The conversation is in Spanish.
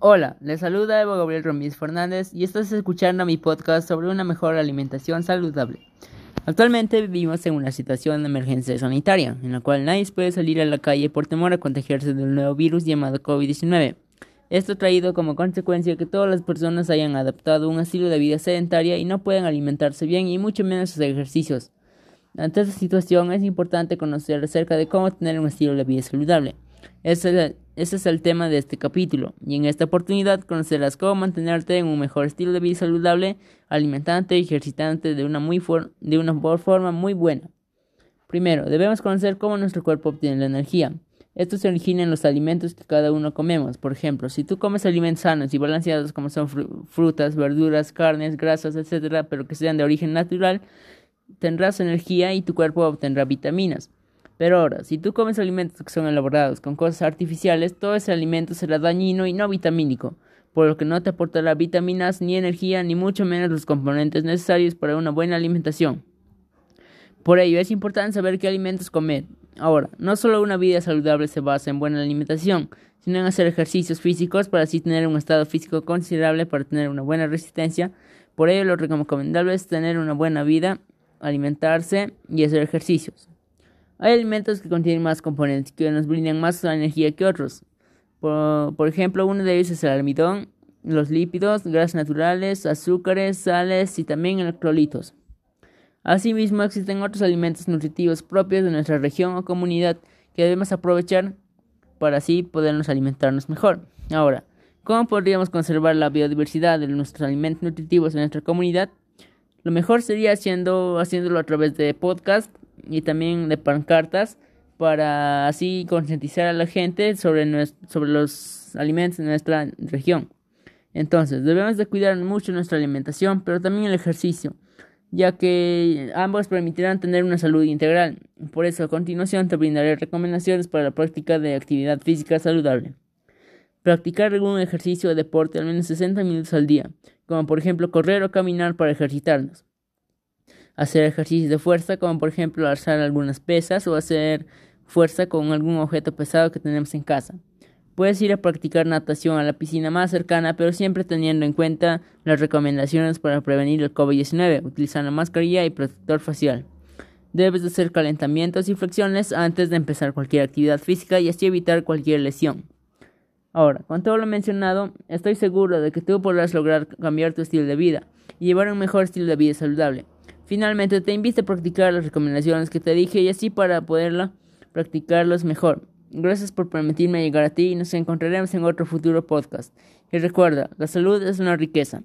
Hola, les saluda Evo Gabriel Ramírez Fernández y estás escuchando mi podcast sobre una mejor alimentación saludable. Actualmente vivimos en una situación de emergencia sanitaria, en la cual nadie puede salir a la calle por temor a contagiarse del nuevo virus llamado COVID-19. Esto ha traído como consecuencia que todas las personas hayan adaptado un estilo de vida sedentaria y no pueden alimentarse bien y mucho menos hacer ejercicios. Ante esta situación es importante conocer acerca de cómo tener un estilo de vida saludable. Ese, es el tema de este capítulo, y en esta oportunidad conocerás cómo mantenerte en un mejor estilo de vida saludable, alimentante y ejercitante de una, muy de una forma muy buena. Primero, debemos conocer cómo nuestro cuerpo obtiene la energía. Esto se origina en los alimentos que cada uno comemos. Por ejemplo, si tú comes alimentos sanos y balanceados como son frutas, verduras, carnes, grasas, etc., pero que sean de origen natural, tendrás energía y tu cuerpo obtendrá vitaminas. Pero ahora, si tú comes alimentos que son elaborados con cosas artificiales, todo ese alimento será dañino y no vitamínico, por lo que no te aportará vitaminas ni energía, ni mucho menos los componentes necesarios para una buena alimentación. Por ello, es importante saber qué alimentos comer. Ahora, no solo una vida saludable se basa en buena alimentación, sino en hacer ejercicios físicos para así tener un estado físico considerable para tener una buena resistencia. Por ello, lo recomendable es tener una buena vida, alimentarse y hacer ejercicios. Hay alimentos que contienen más componentes que nos brindan más energía que otros. Por, ejemplo, uno de ellos es el almidón, los lípidos, grasas naturales, azúcares, sales y también electrolitos. Asimismo, existen otros alimentos nutritivos propios de nuestra región o comunidad que debemos aprovechar para así podernos alimentarnos mejor. Ahora, ¿cómo podríamos conservar la biodiversidad de nuestros alimentos nutritivos en nuestra comunidad? Lo mejor sería haciendo, haciéndolo a través de podcast y también de pancartas para así concientizar a la gente sobre, sobre los alimentos de nuestra región. Entonces, debemos de cuidar mucho nuestra alimentación, pero también el ejercicio, ya que ambos permitirán tener una salud integral. Por eso, a continuación te brindaré recomendaciones para la práctica de actividad física saludable. Practicar algún ejercicio o deporte al menos 60 minutos al día, como por ejemplo correr o caminar para ejercitarnos hacer ejercicios de fuerza, como por ejemplo alzar algunas pesas o hacer fuerza con algún objeto pesado que tenemos en casa. Puedes ir a practicar natación a la piscina más cercana, pero siempre teniendo en cuenta las recomendaciones para prevenir el COVID-19, utilizando mascarilla y protector facial. Debes de hacer calentamientos y flexiones antes de empezar cualquier actividad física y así evitar cualquier lesión. Ahora, con todo lo mencionado, estoy seguro de que tú podrás lograr cambiar tu estilo de vida y llevar un mejor estilo de vida saludable. Finalmente, te invito a practicar las recomendaciones que te dije y así para poderla practicarlos mejor. Gracias por permitirme llegar a ti y nos encontraremos en otro futuro podcast. Y recuerda, la salud es una riqueza.